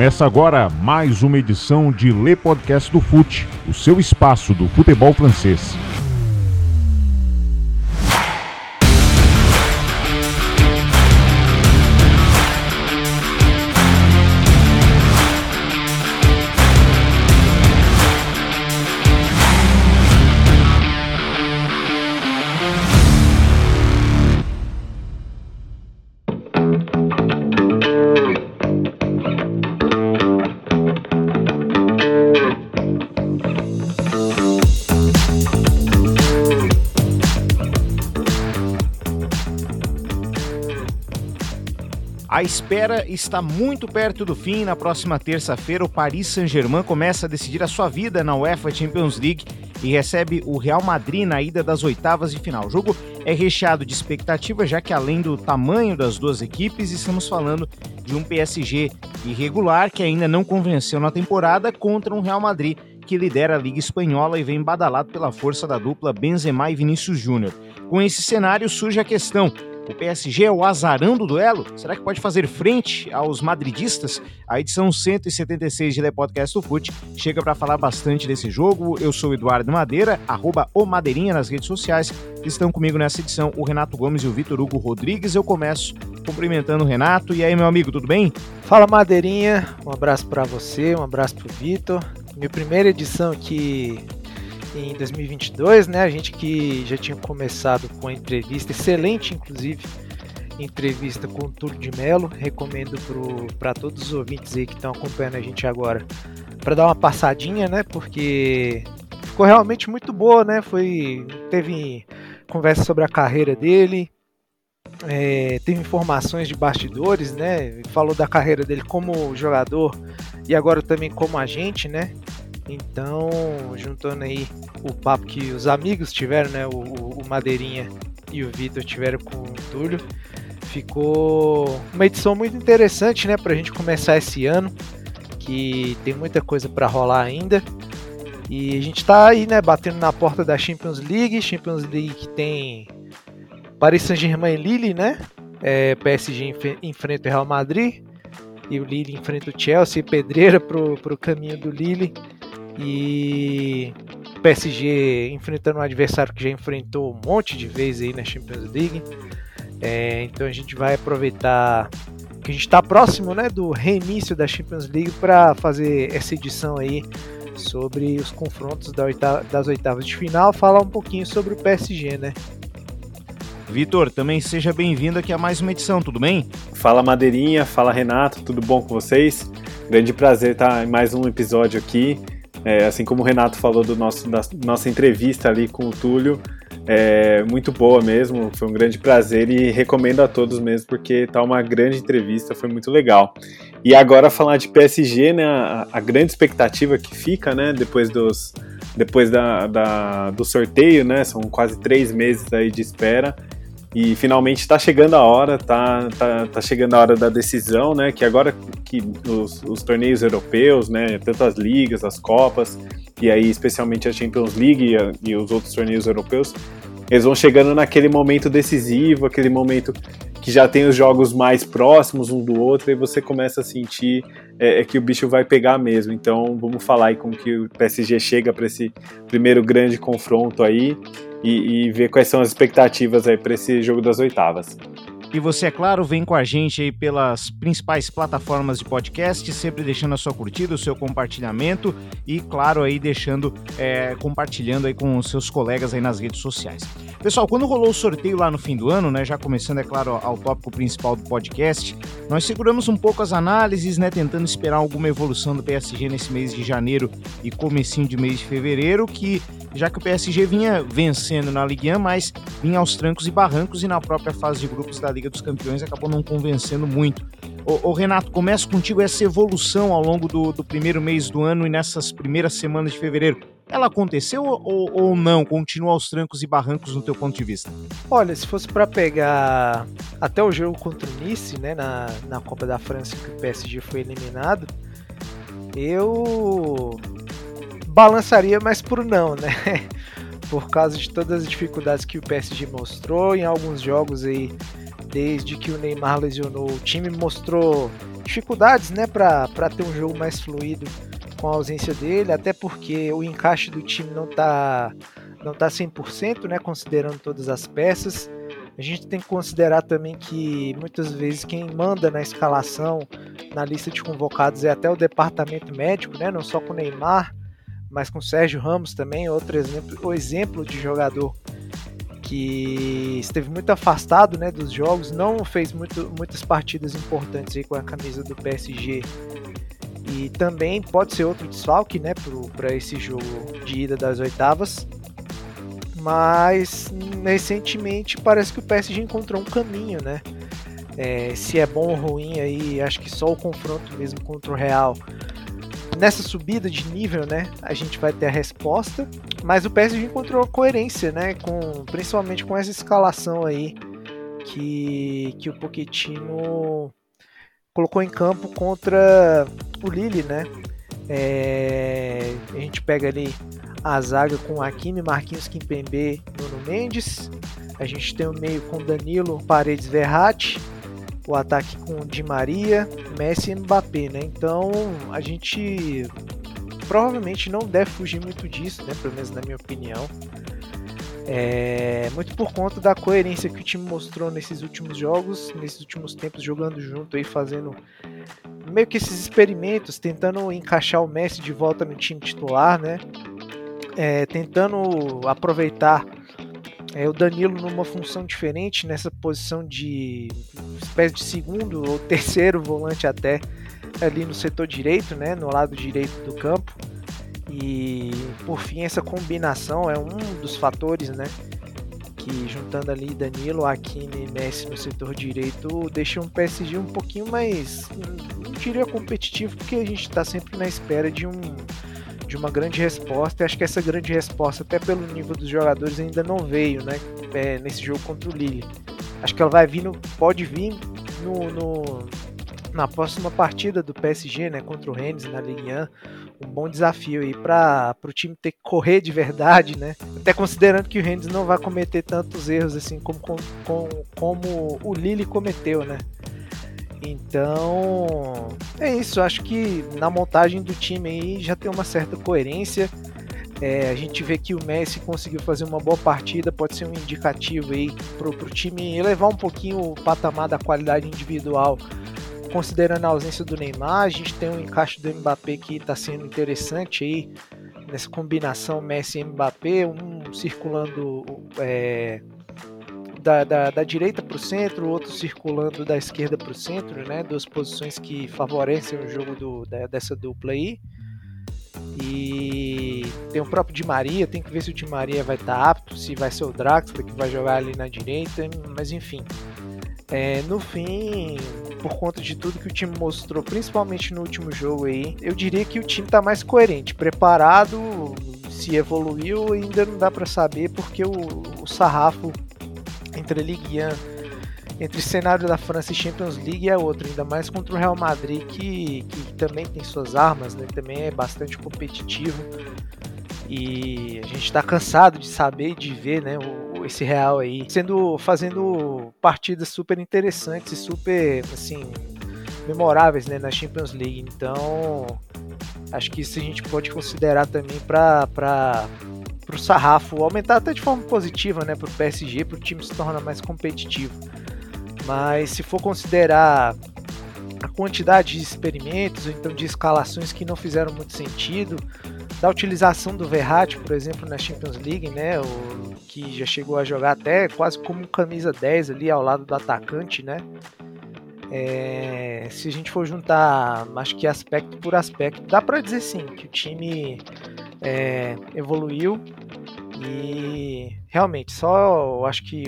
Começa agora mais uma edição de Le Podcast do Fute, o seu espaço do futebol francês. Espera está muito perto do fim. Na próxima terça-feira, o Paris Saint-Germain começa a decidir a sua vida na UEFA Champions League e recebe o Real Madrid na ida das oitavas de final. O jogo é recheado de expectativa, já que além do tamanho das duas equipes, estamos falando de um PSG irregular que ainda não convenceu na temporada contra um Real Madrid que lidera a Liga Espanhola e vem badalado pela força da dupla Benzema e Vinícius Júnior. Com esse cenário surge a questão: o PSG é o azarão do duelo? Será que pode fazer frente aos madridistas? A edição 176 de Le Podcast do Fute chega para falar bastante desse jogo. Eu sou Eduardo Madeira, arroba o Madeirinha nas redes sociais. Estão comigo nessa edição o Renato Gomes e o Vitor Hugo Rodrigues. Eu começo cumprimentando o Renato. E aí, meu amigo, tudo bem? Fala, Madeirinha. Um abraço para você, um abraço para o Vitor. Minha primeira edição aqui em 2022, né? A gente que já tinha começado com a entrevista, excelente inclusive, entrevista com o Túlio de Melo. Recomendo para todos os ouvintes aí que estão acompanhando a gente agora para dar uma passadinha, né? Porque ficou realmente muito boa, né? Foi teve conversa sobre a carreira dele, é, teve informações de bastidores, né? Falou da carreira dele como jogador e agora também como agente, né? Então, juntando aí o papo que os amigos tiveram, né? O, o Madeirinha e o Vitor tiveram com o Túlio, ficou uma edição muito interessante, né? Pra gente começar esse ano, que tem muita coisa para rolar ainda. E a gente tá aí, né? Batendo na porta da Champions League. Champions League que tem Paris Saint-Germain e Lille, né? É, PSG enfrenta o Real Madrid e o Lille enfrenta o Chelsea, pedreira pro, pro caminho do Lille e PSG enfrentando um adversário que já enfrentou um monte de vezes aí na Champions League. É, então a gente vai aproveitar que a gente está próximo né, do reinício da Champions League para fazer essa edição aí sobre os confrontos da oitava, das oitavas de final, falar um pouquinho sobre o PSG, né? Vitor, também seja bem-vindo aqui a mais uma edição, tudo bem? Fala Madeirinha, fala Renato, tudo bom com vocês? Grande prazer estar em mais um episódio aqui. É, assim como o Renato falou do nosso, da nossa entrevista ali com o Túlio, é muito boa mesmo, foi um grande prazer e recomendo a todos mesmo, porque tá uma grande entrevista, foi muito legal. E agora falar de PSG, né, a, a grande expectativa que fica, né, depois dos depois da, da, do sorteio, né, são quase três meses aí de espera, e finalmente está chegando a hora, tá, tá, tá chegando a hora da decisão, né? Que agora que os, os torneios europeus, né? Tanto as ligas, as copas, e aí especialmente a Champions League e, e os outros torneios europeus, eles vão chegando naquele momento decisivo, aquele momento que já tem os jogos mais próximos um do outro, e você começa a sentir é, é que o bicho vai pegar mesmo. Então vamos falar aí como que o PSG chega para esse primeiro grande confronto aí e, e ver quais são as expectativas aí para esse jogo das oitavas. E você, é claro, vem com a gente aí pelas principais plataformas de podcast, sempre deixando a sua curtida, o seu compartilhamento e, claro, aí deixando, é, compartilhando aí com os seus colegas aí nas redes sociais. Pessoal, quando rolou o sorteio lá no fim do ano, né, já começando, é claro, ao tópico principal do podcast, nós seguramos um pouco as análises, né, tentando esperar alguma evolução do PSG nesse mês de janeiro e comecinho de mês de fevereiro, que já que o PSG vinha vencendo na Ligue 1, mas vinha aos trancos e barrancos e na própria fase de grupos da Liga dos Campeões acabou não convencendo muito. Ô, ô Renato, começo contigo essa evolução ao longo do, do, primeiro mês do ano e nessas primeiras semanas de fevereiro. Ela aconteceu ou, ou não? Continua aos trancos e barrancos no teu ponto de vista? Olha, se fosse para pegar até o jogo contra o Nice, né, na, na Copa da França que o PSG foi eliminado, eu balançaria mais por não, né? Por causa de todas as dificuldades que o PSG mostrou em alguns jogos aí, desde que o Neymar lesionou, o time mostrou dificuldades, né, para ter um jogo mais fluido com a ausência dele, até porque o encaixe do time não está não tá 100%, né, considerando todas as peças. A gente tem que considerar também que muitas vezes quem manda na escalação, na lista de convocados, é até o departamento médico, né? não só com o Neymar, mas com o Sérgio Ramos também, outro exemplo, o exemplo de jogador que esteve muito afastado né, dos jogos, não fez muito, muitas partidas importantes aí com a camisa do PSG. E também pode ser outro desfalque né, para esse jogo de ida das oitavas mas recentemente parece que o PSG encontrou um caminho, né? É, se é bom ou ruim aí, acho que só o confronto mesmo contra o Real. Nessa subida de nível, né, a gente vai ter a resposta, mas o PSG encontrou coerência, né, com principalmente com essa escalação aí que que o Pochettino colocou em campo contra o Lille, né? É, a gente pega ali a zaga com Hakimi, Marquinhos, Kimpembe, Nuno Mendes. A gente tem o meio com Danilo, Paredes, Verratti. O ataque com Di Maria, Messi e Mbappé, né? Então a gente provavelmente não deve fugir muito disso, né? Pelo menos na minha opinião. É, muito por conta da coerência que o time mostrou nesses últimos jogos, nesses últimos tempos jogando junto aí, fazendo meio que esses experimentos, tentando encaixar o Messi de volta no time titular, né? é, tentando aproveitar é, o Danilo numa função diferente, nessa posição de espécie de segundo ou terceiro volante até ali no setor direito, né, no lado direito do campo. E por fim essa combinação é um dos fatores, né, que juntando ali Danilo, Aquino e Messi no setor direito deixa um PSG um pouquinho mais, não diria competitivo, porque a gente está sempre na espera de um de uma grande resposta. E acho que essa grande resposta, até pelo nível dos jogadores, ainda não veio, né? É, nesse jogo contra o Lille. Acho que ela vai vir, no, pode vir no, no, na próxima partida do PSG, né? Contra o Rennes na Ligue 1. Um bom desafio aí para o time ter que correr de verdade, né? Até considerando que o Rennes não vai cometer tantos erros assim como, como, como o Lille cometeu, né? Então, é isso. Acho que na montagem do time aí já tem uma certa coerência. É, a gente vê que o Messi conseguiu fazer uma boa partida, pode ser um indicativo aí pro, pro time elevar um pouquinho o patamar da qualidade individual, considerando a ausência do Neymar. A gente tem um encaixe do Mbappé que está sendo interessante aí nessa combinação Messi e Mbappé, um circulando é, da, da, da direita para o centro, outro circulando da esquerda para o centro, né? Duas posições que favorecem o jogo do, da, dessa dupla aí. E tem o próprio Di Maria, tem que ver se o Di Maria vai estar tá apto, se vai ser o Draxler que vai jogar ali na direita, mas enfim. É, no fim, por conta de tudo que o time mostrou, principalmente no último jogo aí, eu diria que o time está mais coerente, preparado, se evoluiu, ainda não dá para saber porque o, o sarrafo entre a Ligue 1, entre cenário da França e Champions League é outro, ainda mais contra o Real Madrid, que, que também tem suas armas, né? também é bastante competitivo. E a gente está cansado de saber e de ver né, o, esse Real aí sendo fazendo partidas super interessantes e super assim memoráveis né, na Champions League. Então acho que isso a gente pode considerar também para para o sarrafo aumentar até de forma positiva, né, para o PSG, para o time se tornar mais competitivo. Mas se for considerar a quantidade de experimentos, ou então de escalações que não fizeram muito sentido, da utilização do Verratti, por exemplo, na Champions League, né, o, que já chegou a jogar até quase como camisa 10 ali ao lado do atacante, né? É, se a gente for juntar, acho que aspecto por aspecto, dá para dizer sim que o time é, evoluiu e realmente só acho que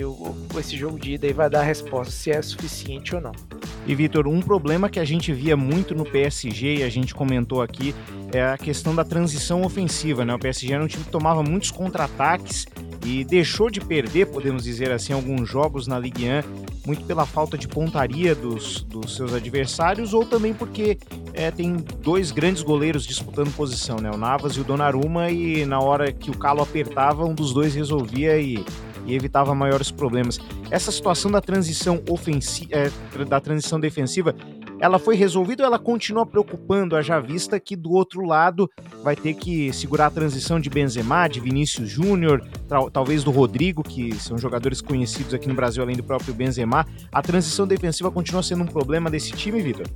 esse jogo de ida aí vai dar a resposta se é suficiente ou não. E Vitor, um problema que a gente via muito no PSG e a gente comentou aqui é a questão da transição ofensiva, né? O PSG era um time que tomava muitos contra-ataques e deixou de perder, podemos dizer assim, alguns jogos na Ligue 1 muito pela falta de pontaria dos, dos seus adversários ou também porque é, tem dois grandes goleiros disputando posição, né? O Navas e o Donnarumma e na hora que o calo apertava, um dos dois resolvia e, e evitava maiores problemas. Essa situação da transição ofensiva, é, da transição defensiva ela foi resolvida ou ela continua preocupando, a já vista que do outro lado vai ter que segurar a transição de Benzema, de Vinícius Júnior, talvez do Rodrigo, que são jogadores conhecidos aqui no Brasil além do próprio Benzema. A transição defensiva continua sendo um problema desse time, Vitor?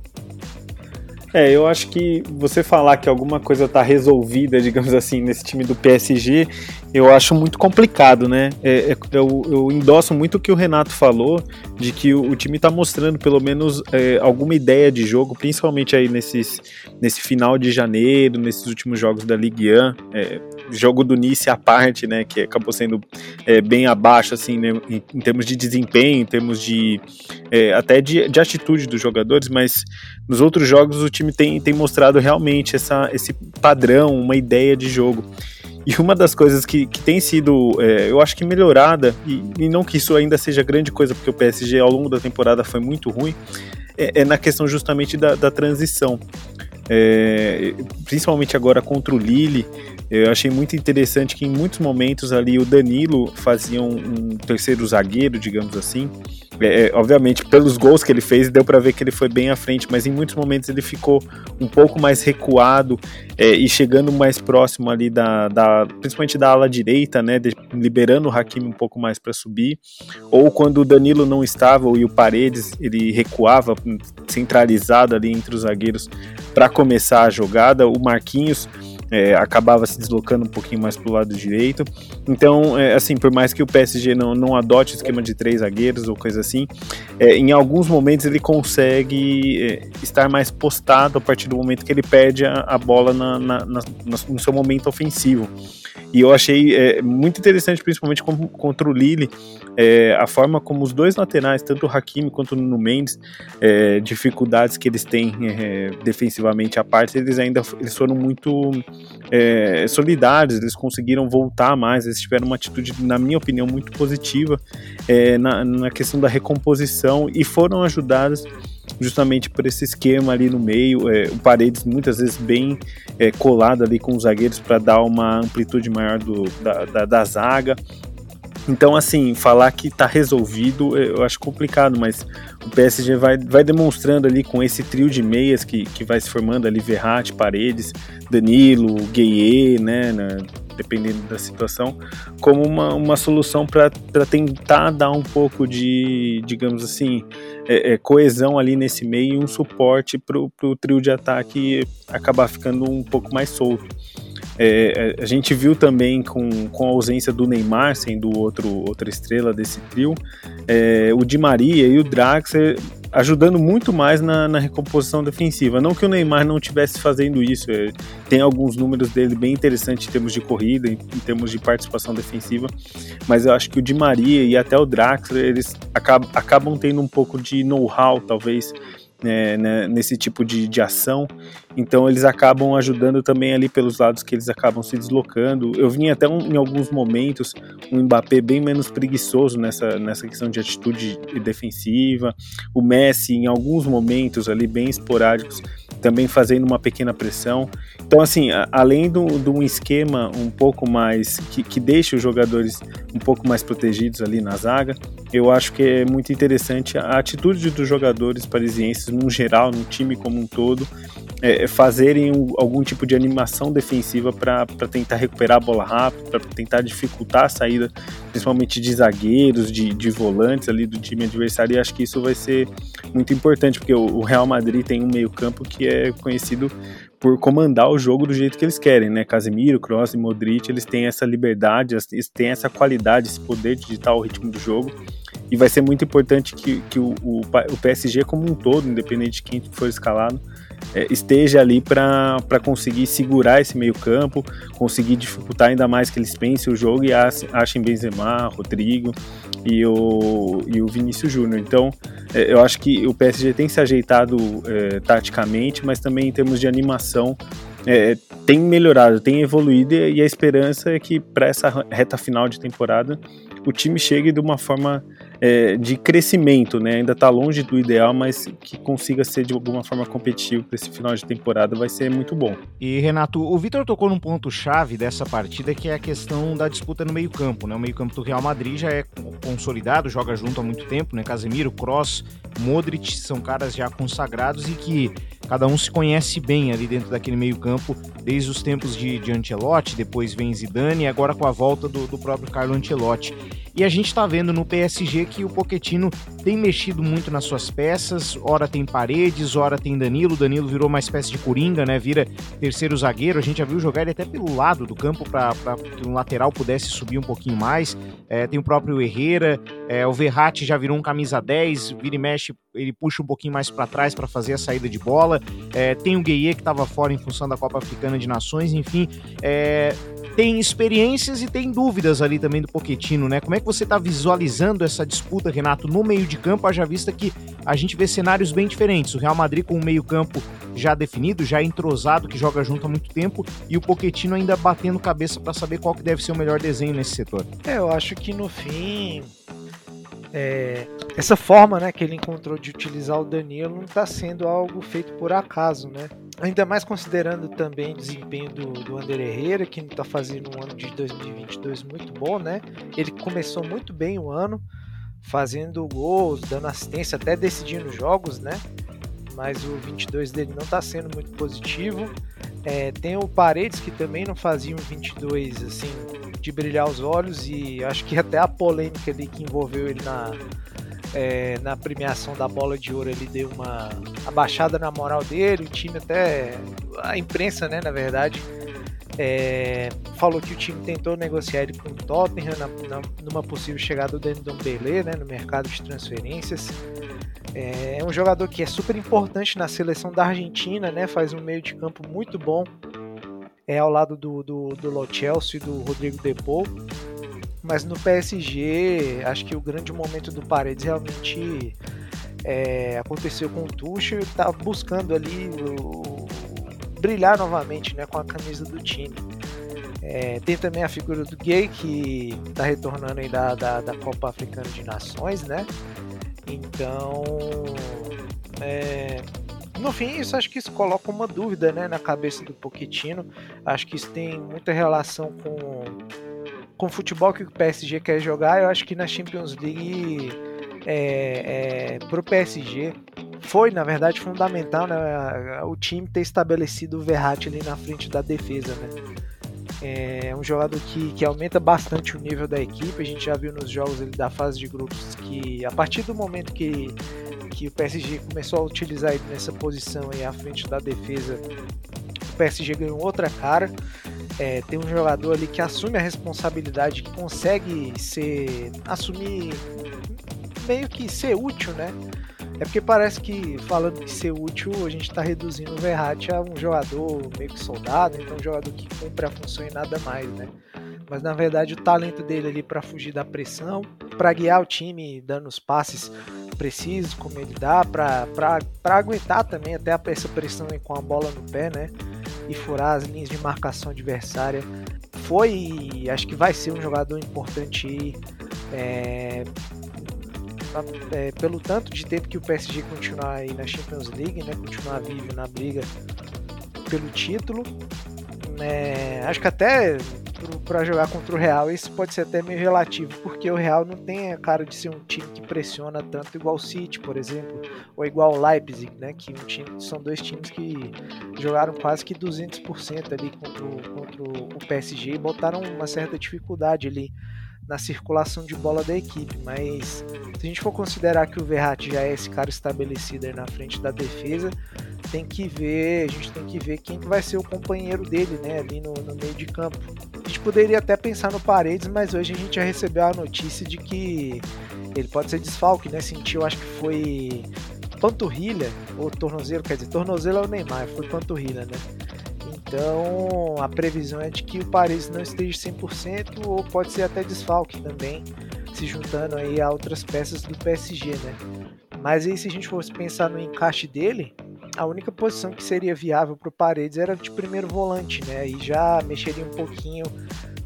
É, eu acho que você falar que alguma coisa está resolvida, digamos assim, nesse time do PSG, eu acho muito complicado, né? É, é, eu, eu, endosso muito o que o Renato falou, de que o, o time está mostrando pelo menos é, alguma ideia de jogo, principalmente aí nesses, nesse final de janeiro, nesses últimos jogos da Ligue 1, é, jogo do Nice à parte, né? Que acabou sendo é, bem abaixo, assim, né, em, em, termos de desempenho, em termos de é, até de, de atitude dos jogadores, mas nos outros jogos o time tem, tem mostrado realmente essa, esse padrão, uma ideia de jogo. E uma das coisas que, que tem sido, é, eu acho que melhorada, e, e, não que isso ainda seja grande coisa, porque o PSG ao longo da temporada foi muito ruim, é, é na questão justamente da, da transição. É, principalmente agora contra o Lille, eu achei muito interessante que em muitos momentos ali o Danilo fazia um, um terceiro zagueiro, digamos assim, é, é, obviamente, pelos gols que ele fez, deu para ver que ele foi bem à frente, mas em muitos momentos ele ficou um pouco mais recuado é, e chegando mais próximo ali da, da, principalmente da ala direita, né, de, liberando o Hakimi um pouco mais para subir. Ou quando o Danilo não estava e o Paredes ele recuava centralizado ali entre os zagueiros para começar a jogada, o Marquinhos é, acabava se deslocando um pouquinho mais para o lado direito. Então, é, assim, por mais que o PSG não, não adote esquema de três zagueiros ou coisa assim, é, em alguns momentos ele consegue é, estar mais postado a partir do momento que ele perde a, a bola na, na, na, no seu momento ofensivo. E eu achei é, muito interessante, principalmente contra o Lille, é, a forma como os dois laterais, tanto o Hakimi quanto o Nuno Mendes, dificuldades que eles têm defensivamente à parte, eles ainda eles foram muito é, solidários, eles conseguiram voltar mais, eles tiveram uma atitude, na minha opinião, muito positiva é, na, na questão da recomposição e foram ajudados justamente por esse esquema ali no meio, é, o Paredes muitas vezes bem é, colado ali com os zagueiros para dar uma amplitude maior do, da, da, da zaga. Então, assim, falar que está resolvido eu acho complicado, mas o PSG vai, vai demonstrando ali com esse trio de meias que, que vai se formando ali, Verratti, Paredes, Danilo, Gueye, né, né dependendo da situação, como uma, uma solução para tentar dar um pouco de, digamos assim, é, é, coesão ali nesse meio e um suporte para o trio de ataque acabar ficando um pouco mais solto. É, é, a gente viu também com, com a ausência do Neymar, sendo outro, outra estrela desse trio, é, o Di Maria e o Draxler ajudando muito mais na, na, recomposição defensiva. Não que o Neymar não estivesse fazendo isso, é, tem alguns números dele bem interessantes em termos de corrida, em, em, termos de participação defensiva, mas eu acho que o Di Maria e até o Draxler, eles acabam, acabam tendo um pouco de know-how, talvez, é, né, nesse tipo de, de ação. Então eles acabam ajudando também ali pelos lados que eles acabam se deslocando. Eu vim até um, em alguns momentos um Mbappé bem menos preguiçoso nessa, nessa questão de atitude defensiva. O Messi em alguns momentos ali bem esporádicos também fazendo uma pequena pressão. Então, assim, além de um esquema um pouco mais que, que deixa os jogadores um pouco mais protegidos ali na zaga, eu acho que é muito interessante a atitude dos jogadores parisienses, no geral, no time como um todo, é, fazerem um, algum tipo de animação defensiva para tentar recuperar a bola rápido, para tentar dificultar a saída, principalmente de zagueiros, de, de volantes ali do time adversário. E acho que isso vai ser muito importante, porque o, o Real Madrid tem um meio-campo que é conhecido por comandar o jogo do jeito que eles querem, né? Casemiro, Kroos e Modric, eles têm essa liberdade, eles têm essa qualidade, esse poder de ditar o ritmo do jogo. E vai ser muito importante que, que o, o, o PSG como um todo, independente de quem for escalado, esteja ali para conseguir segurar esse meio campo, conseguir dificultar ainda mais que eles pensem o jogo e achem Benzema, Rodrigo e o, e o Vinícius Júnior. Então, é, eu acho que o PSG tem se ajeitado é, taticamente, mas também em termos de animação é, tem melhorado, tem evoluído e a esperança é que para essa reta final de temporada o time chegue de uma forma é, de crescimento, né? Ainda está longe do ideal, mas que consiga ser de alguma forma competitivo para esse final de temporada vai ser muito bom. E Renato, o Vitor tocou num ponto chave dessa partida que é a questão da disputa no meio-campo, né? O meio-campo do Real Madrid já é consolidado, joga junto há muito tempo, né? Casemiro, Cross, Modric são caras já consagrados e que cada um se conhece bem ali dentro daquele meio-campo, desde os tempos de, de Ancelotti, depois vem Zidane e agora com a volta do, do próprio Carlo Ancelotti. E a gente está vendo no PSG que o Poquetino tem mexido muito nas suas peças, ora tem Paredes, ora tem Danilo, Danilo virou uma espécie de coringa, né? Vira terceiro zagueiro, a gente já viu jogar ele até pelo lado do campo para que um lateral pudesse subir um pouquinho mais. É, tem o próprio Herrera, é, o Verratti já virou um camisa 10, vira e mexe, ele puxa um pouquinho mais para trás para fazer a saída de bola. É, tem o Gueye que estava fora em função da Copa Africana de Nações, enfim. É, tem experiências e tem dúvidas ali também do Poquetino, né? Como é que você está visualizando essa disputa, Renato, no meio de campo, haja vista que a gente vê cenários bem diferentes. O Real Madrid com o meio campo já definido, já entrosado, que joga junto há muito tempo, e o Poquetino ainda batendo cabeça para saber qual que deve ser o melhor desenho nesse setor. É, eu acho que no fim é, essa forma né, que ele encontrou de utilizar o Danilo não está sendo algo feito por acaso, né? Ainda mais considerando também o desempenho do, do Ander Herrera, que está fazendo um ano de 2022 muito bom, né? Ele começou muito bem o ano, fazendo gols, dando assistência, até decidindo jogos, né? Mas o 22 dele não está sendo muito positivo. É, tem o Paredes, que também não fazia um 22 assim, de brilhar os olhos, e acho que até a polêmica ali que envolveu ele na, é, na premiação da bola de ouro ele deu uma abaixada na moral dele, o time até. A imprensa, né, na verdade, é, falou que o time tentou negociar ele com o Tottenham na, na, numa possível chegada do Ndombele, né, no mercado de transferências. É, é um jogador que é super importante na seleção da Argentina, né, faz um meio de campo muito bom, é ao lado do, do, do Lo Chelsea e do Rodrigo Depou. Mas no PSG, acho que o grande momento do Paredes realmente é, aconteceu com o Tuchel, tá buscando ali o, brilhar novamente né, com a camisa do time. É, tem também a figura do Gay, que está retornando aí da, da, da, Copa Africana de Nações, né? Então, é, no fim, isso acho que isso coloca uma dúvida né, na cabeça do Pochettino. Acho que isso tem muita relação com, com o futebol que o PSG quer jogar. Eu acho que na Champions League, é, é, para o PSG, foi, na verdade, fundamental né, o time ter estabelecido o Verratti ali na frente da defesa, né? É um jogador que, que aumenta bastante o nível da equipe. A gente já viu nos jogos da fase de grupos que, a partir do momento que, que o PSG começou a utilizar ele nessa posição aí à frente da defesa, o PSG ganhou outra cara. É, tem um jogador ali que assume a responsabilidade, que consegue ser assumir meio que ser útil, né? É porque parece que, falando de ser útil, a gente está reduzindo o Verratti a um jogador meio que soldado, então um jogador que cumpre a função e nada mais, né? Mas na verdade o talento dele ali para fugir da pressão, para guiar o time dando os passes precisos, como ele dá, para aguentar também até essa pressão com a bola no pé, né? E furar as linhas de marcação adversária. Foi acho que vai ser um jogador importante é, é, pelo tanto de tempo que o PSG continuar aí na Champions League, né, continuar vivo na briga pelo título, né, acho que até para jogar contra o Real isso pode ser até meio relativo, porque o Real não tem a cara de ser um time que pressiona tanto igual o City, por exemplo, ou igual o Leipzig, né, que um time, são dois times que jogaram quase que 200% ali contra o, contra o PSG e botaram uma certa dificuldade ali na circulação de bola da equipe, mas se a gente for considerar que o Verratti já é esse cara estabelecido aí na frente da defesa, tem que ver, a gente tem que ver quem vai ser o companheiro dele, né, ali no, no meio de campo. A gente poderia até pensar no Paredes, mas hoje a gente já recebeu a notícia de que ele pode ser desfalque, né? Sentiu, acho que foi panturrilha ou tornozelo, quer dizer, tornozelo é o Neymar, foi panturrilha, né? Então a previsão é de que o Paris não esteja 100% ou pode ser até desfalque também, se juntando aí a outras peças do PSG, né? Mas aí se a gente fosse pensar no encaixe dele, a única posição que seria viável para o Paredes era de primeiro volante, né? E já mexeria um pouquinho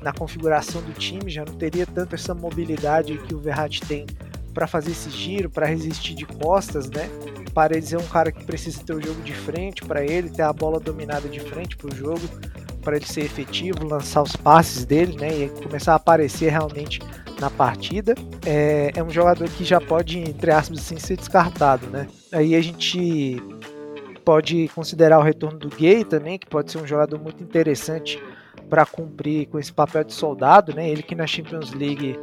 na configuração do time, já não teria tanto essa mobilidade que o Verratti tem para fazer esse giro, para resistir de costas, né? Paredes é um cara que precisa ter o jogo de frente para ele, ter a bola dominada de frente para o jogo, para ele ser efetivo, lançar os passes dele, né? E começar a aparecer realmente na partida. É, é um jogador que já pode, entre aspas, assim, ser descartado, né? Aí a gente pode considerar o retorno do Gay também, que pode ser um jogador muito interessante para cumprir com esse papel de soldado, né? Ele que na Champions League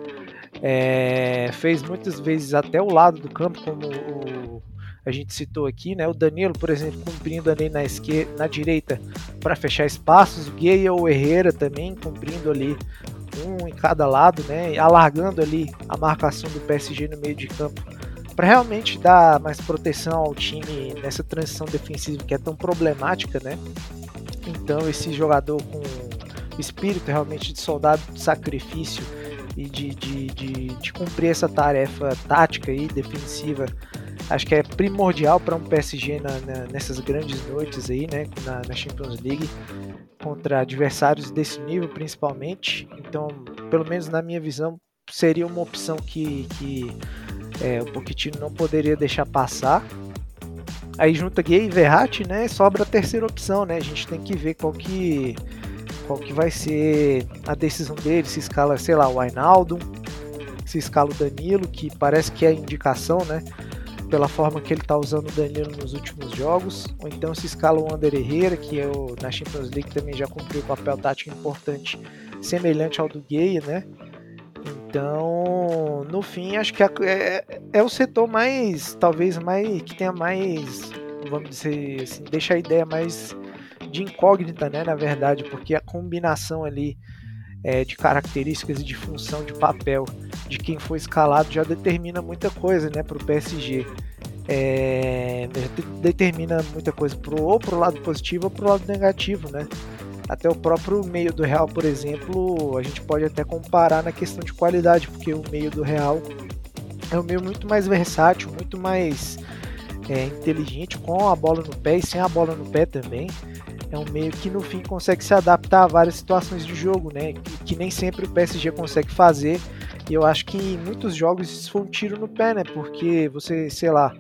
é, fez muitas vezes até o lado do campo, como o, a gente citou aqui, né? O Danilo, por exemplo, cumprindo ali na esquerda, na direita para fechar espaços, o Gay ou o Herrera também cumprindo ali um em cada lado, né? Alargando ali a marcação do PSG no meio de campo para realmente dar mais proteção ao time nessa transição defensiva que é tão problemática, né? Então esse jogador com espírito realmente de soldado de sacrifício e de, de, de, de cumprir essa tarefa tática e defensiva acho que é primordial para um PSG na, na, nessas grandes noites aí, né, na, na, Champions League, contra adversários desse nível principalmente. Então, pelo menos na minha visão, seria uma opção que, que é, o Pochettino não poderia deixar passar. Aí junta Gay e Verratti, né, sobra a terceira opção, né, a gente tem que ver qual que qual que vai ser a decisão dele, se escala, sei lá, o Ainaldo, se escala o Danilo, que parece que é a indicação, né? Pela forma que ele está usando o Danilo nos últimos jogos, ou então se escala o Ander Herrera, que é o, na Champions League também já cumpriu um papel tático importante, semelhante ao do Gay, né? Então, no fim, acho que é, é, é, o setor mais, talvez mais, que tenha mais, vamos dizer assim, deixa a ideia mais de incógnita, né, na verdade, porque a combinação ali é, de características e de função de papel de quem foi escalado já determina muita coisa, né, para o PSG. É, determina muita coisa pro, ou para o lado positivo ou para o lado negativo, né? Até o próprio meio do Real, por exemplo, a gente pode até comparar na questão de qualidade, porque o meio do Real é um meio muito mais versátil, muito mais é, inteligente, com a bola no pé e sem a bola no pé também é um meio que no fim consegue se adaptar a várias situações de jogo, né? Que, que, nem sempre o PSG consegue fazer. E eu acho que muitos jogos isso foi um tiro no pé, né? Porque você, sei lá,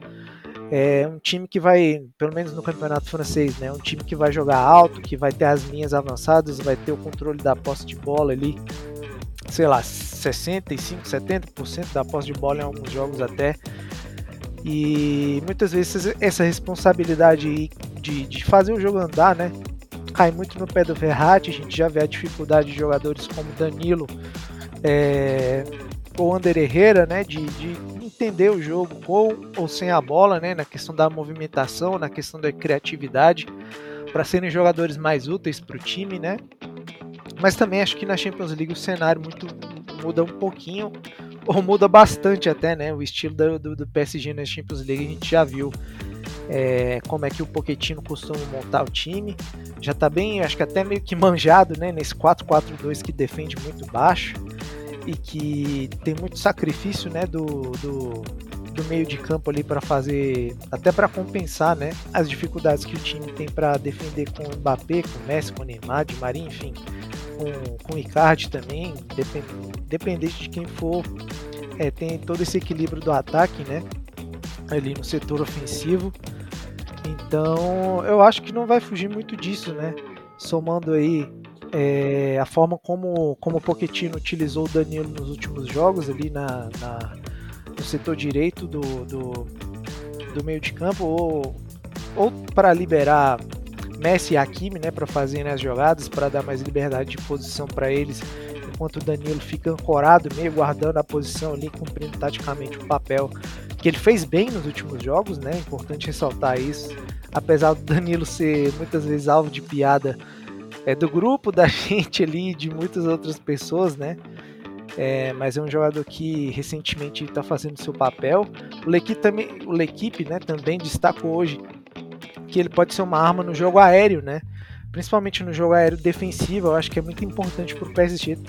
é um time que vai, pelo menos no campeonato francês, né? Um time que vai jogar alto, que vai ter as linhas avançadas, vai ter o controle da posse de bola ali, sei lá, 65, 70% da posse de bola em alguns jogos até. E muitas vezes essa responsabilidade de, de fazer o jogo andar, né? Cai muito no pé do Verratti, a gente já vê a dificuldade de jogadores como Danilo é, ou Ander Herrera, né? De, de entender o jogo com ou sem a bola, né? Na questão da movimentação, na questão da criatividade, para serem jogadores mais úteis para o time, né? Mas também acho que na Champions League o cenário muito muda um pouquinho, ou muda bastante até, né? O estilo do, do, do PSG na Champions League a gente já viu é, como é que o Pochettino costuma montar o time. Já está bem, acho que até meio que manjado, né, nesse 4-4-2 que defende muito baixo e que tem muito sacrifício, né, do, do, do meio de campo ali para fazer, até para compensar, né, as dificuldades que o time tem para defender com o Mbappé, com o Messi, com o Neymar, de Marinho, enfim, com, com o Icardi também, depend, dependente de quem for, é, tem todo esse equilíbrio do ataque, né, ali no setor ofensivo. Então, eu acho que não vai fugir muito disso, né? Somando aí é, a forma como, como o Pochettino utilizou o Danilo nos últimos jogos ali na, na no setor direito do, do, do, meio de campo, ou, ou para liberar Messi e Hakimi, né, para fazerem as jogadas, para dar mais liberdade de posição para eles, enquanto o Danilo fica ancorado, meio guardando a posição ali, cumprindo taticamente o papel que ele fez bem nos últimos jogos, né? Importante ressaltar isso. Apesar do Danilo ser muitas vezes alvo de piada é, do grupo, da gente ali, de muitas outras pessoas, né? É, mas é um jogador que recentemente está fazendo seu papel. O L'Equipe também, o L'Equipe, né, também destacou hoje que ele pode ser uma arma no jogo aéreo, né? Principalmente no jogo aéreo defensivo, eu acho que é muito importante para o PSG,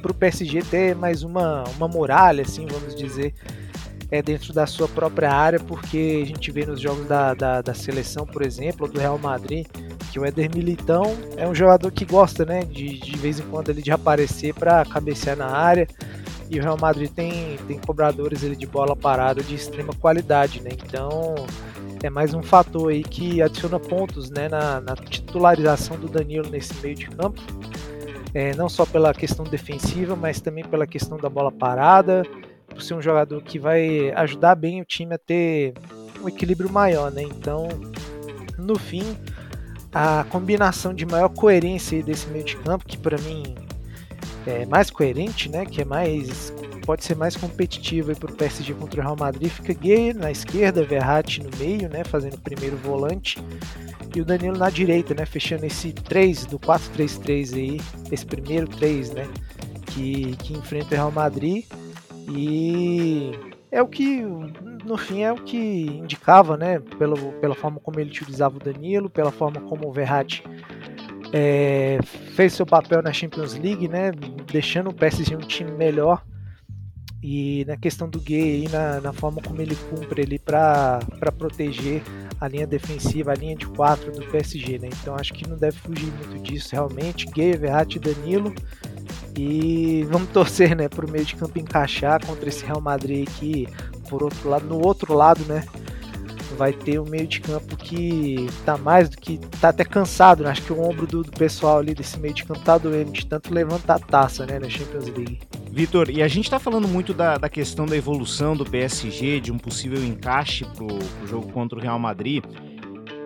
pro PSG ter mais uma, uma muralha, assim, vamos dizer, é, dentro da sua própria área, porque a gente vê nos jogos da, da, da seleção, por exemplo, do Real Madrid, que o Éder Militão é um jogador que gosta, né, de, de vez em quando ali de aparecer para cabecear na área. E o Real Madrid tem, tem cobradores ele, de bola parada de extrema qualidade, né? Então é mais um fator aí que adiciona pontos né, na, na titularização do Danilo nesse meio de campo. É, não só pela questão defensiva, mas também pela questão da bola parada, por ser um jogador que vai ajudar bem o time a ter um equilíbrio maior, né? Então, no fim, a combinação de maior coerência desse meio de campo, que para mim é mais coerente, né? Que é mais pode ser mais competitivo para o PSG contra o Real Madrid, fica Gay na esquerda, Verratti no meio, né? Fazendo o primeiro volante e o Danilo na direita, né? Fechando esse 3 do 4-3-3 aí, esse primeiro 3, né? Que, que enfrenta o Real Madrid e é o que, no fim, é o que indicava, né? Pela, pela forma como ele utilizava o Danilo, pela forma como o Verratti é, fez seu papel na Champions League, né? Deixando o PSG um time melhor. E na questão do Gay, aí, na, na forma como ele cumpre ali para proteger a linha defensiva, a linha de quatro do PSG, né? Então acho que não deve fugir muito disso realmente. Gay, Verratti e Danilo e vamos torcer, né, para o meio de campo encaixar contra esse Real Madrid que, por outro lado, no outro lado, né, vai ter um meio de campo que tá mais do que tá até cansado, né? Acho que o ombro do, do, pessoal ali desse meio de campo tá doendo de tanto levantar a taça, né, na Champions League. Vitor, e a gente tá falando muito da, da questão da evolução do PSG, de um possível encaixe pro, pro jogo contra o Real Madrid.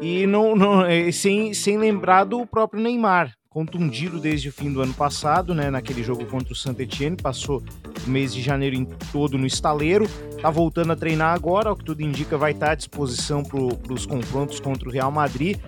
E não, não sem, sem lembrar do próprio Neymar, contundido desde o fim do ano passado, né, naquele jogo contra o Saint-Etienne, passou o mês de janeiro em todo no estaleiro, tá voltando a treinar agora, o que tudo indica vai estar à disposição para os confrontos contra o Real Madrid.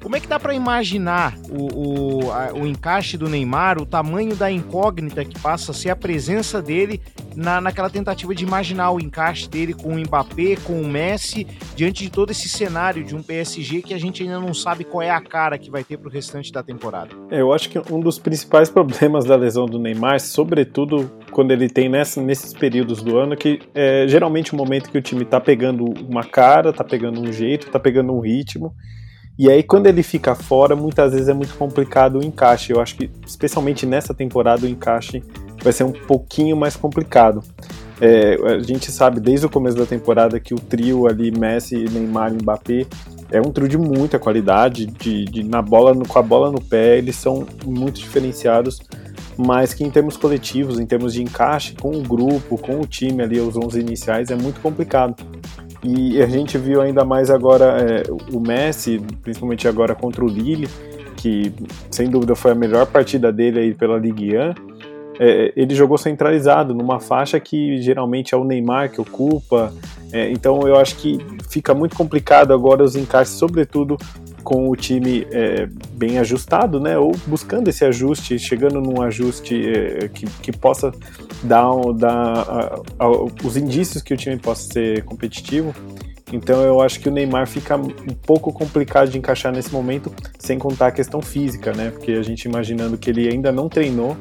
Como é que dá para imaginar o, o, a, o encaixe do Neymar, o tamanho da incógnita que passa a ser a presença dele na, naquela tentativa de imaginar o encaixe dele com o Mbappé, com o Messi, diante de todo esse cenário de um PSG que a gente ainda não sabe qual é a cara que vai ter para o restante da temporada? É, eu acho que um dos principais problemas da lesão do Neymar, sobretudo quando ele tem nessa, nesses períodos do ano, que é geralmente o momento que o time está pegando uma cara, está pegando um jeito, está pegando um ritmo e aí, quando ele fica fora, muitas vezes é muito complicado o encaixe. Eu acho que, especialmente nessa temporada, o encaixe vai ser um pouquinho mais complicado. É, a gente sabe desde o começo da temporada que o trio ali, Messi, Neymar e Mbappé, é um trio de muita qualidade, de, de na bola, no, com a bola no pé, eles são muito diferenciados, mas que em termos coletivos, em termos de encaixe com o grupo, com o time ali, os 11 iniciais, é muito complicado. E a gente viu ainda mais agora é, o Messi, principalmente agora contra o Lille, que sem dúvida foi a melhor partida dele aí pela Ligue 1. É, ele jogou centralizado numa faixa que geralmente é o Neymar que ocupa. É, então eu acho que fica muito complicado agora os encaixes, sobretudo com o time é, bem ajustado, né? Ou buscando esse ajuste, chegando num ajuste é, que, que possa dar, dar a, a, os indícios que o time possa ser competitivo. Então eu acho que o Neymar fica um pouco complicado de encaixar nesse momento, sem contar a questão física, né? Porque a gente imaginando que ele ainda não treinou,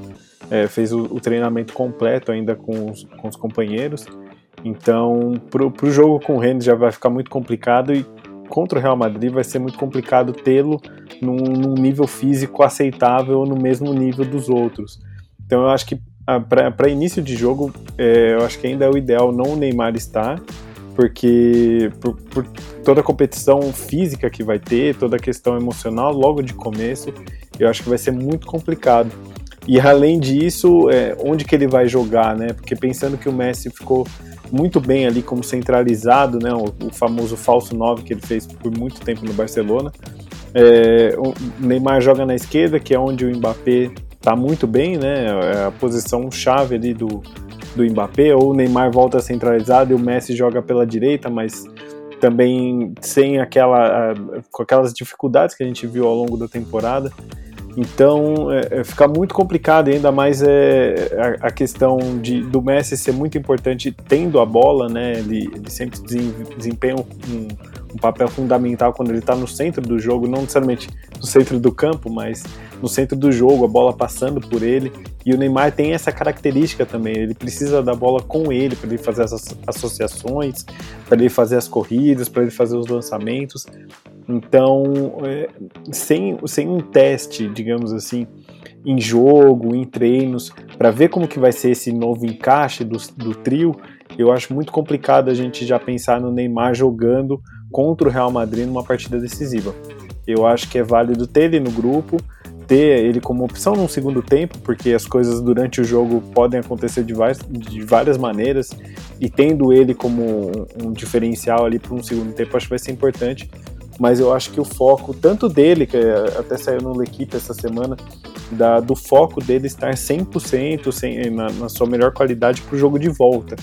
é, fez o, o, treinamento completo ainda com os, com os companheiros. Então, pro, pro jogo com o Rennes já vai ficar muito complicado e contra o Real Madrid vai ser muito complicado tê-lo num, num, nível físico aceitável no mesmo nível dos outros. Então eu acho que ah, para início de jogo, é, eu acho que ainda é o ideal não o Neymar estar, porque por, por, toda a competição física que vai ter, toda a questão emocional logo de começo, eu acho que vai ser muito complicado. E além disso, é, onde que ele vai jogar, né? Porque pensando que o Messi ficou muito bem ali como centralizado, né? O, o famoso falso 9 que ele fez por muito tempo no Barcelona. É, o Neymar joga na esquerda, que é onde o Mbappé está muito bem, né? É a posição chave ali do, do Mbappé, ou o Neymar volta centralizado e o Messi joga pela direita, mas também sem aquela com aquelas dificuldades que a gente viu ao longo da temporada. Então é, é, fica muito complicado, ainda mais é, a, a, questão de, do Messi ser muito importante tendo a bola, né? Ele, ele sempre desempenha um, um, papel fundamental quando ele está no centro do jogo, não necessariamente no centro do campo, mas no centro do jogo, a bola passando por ele. E o Neymar tem essa característica também, ele precisa da bola com ele para ele fazer essas associações, para ele fazer as corridas, para ele fazer os lançamentos. Então, é, sem, sem um teste, digamos assim, em jogo, em treinos, para ver como que vai ser esse novo encaixe do, do trio, eu acho muito complicado a gente já pensar no Neymar jogando contra o Real Madrid numa partida decisiva. Eu acho que é válido ter ele no grupo, ter ele como opção num segundo tempo, porque as coisas durante o jogo podem acontecer de de várias maneiras, e tendo ele como um, um diferencial ali para um segundo tempo, acho que vai ser importante. Mas eu acho que o foco, tanto dele, que até saiu no L'Equipe essa semana, da, do foco dele estar 100% sem, na, na sua melhor qualidade para o jogo de volta.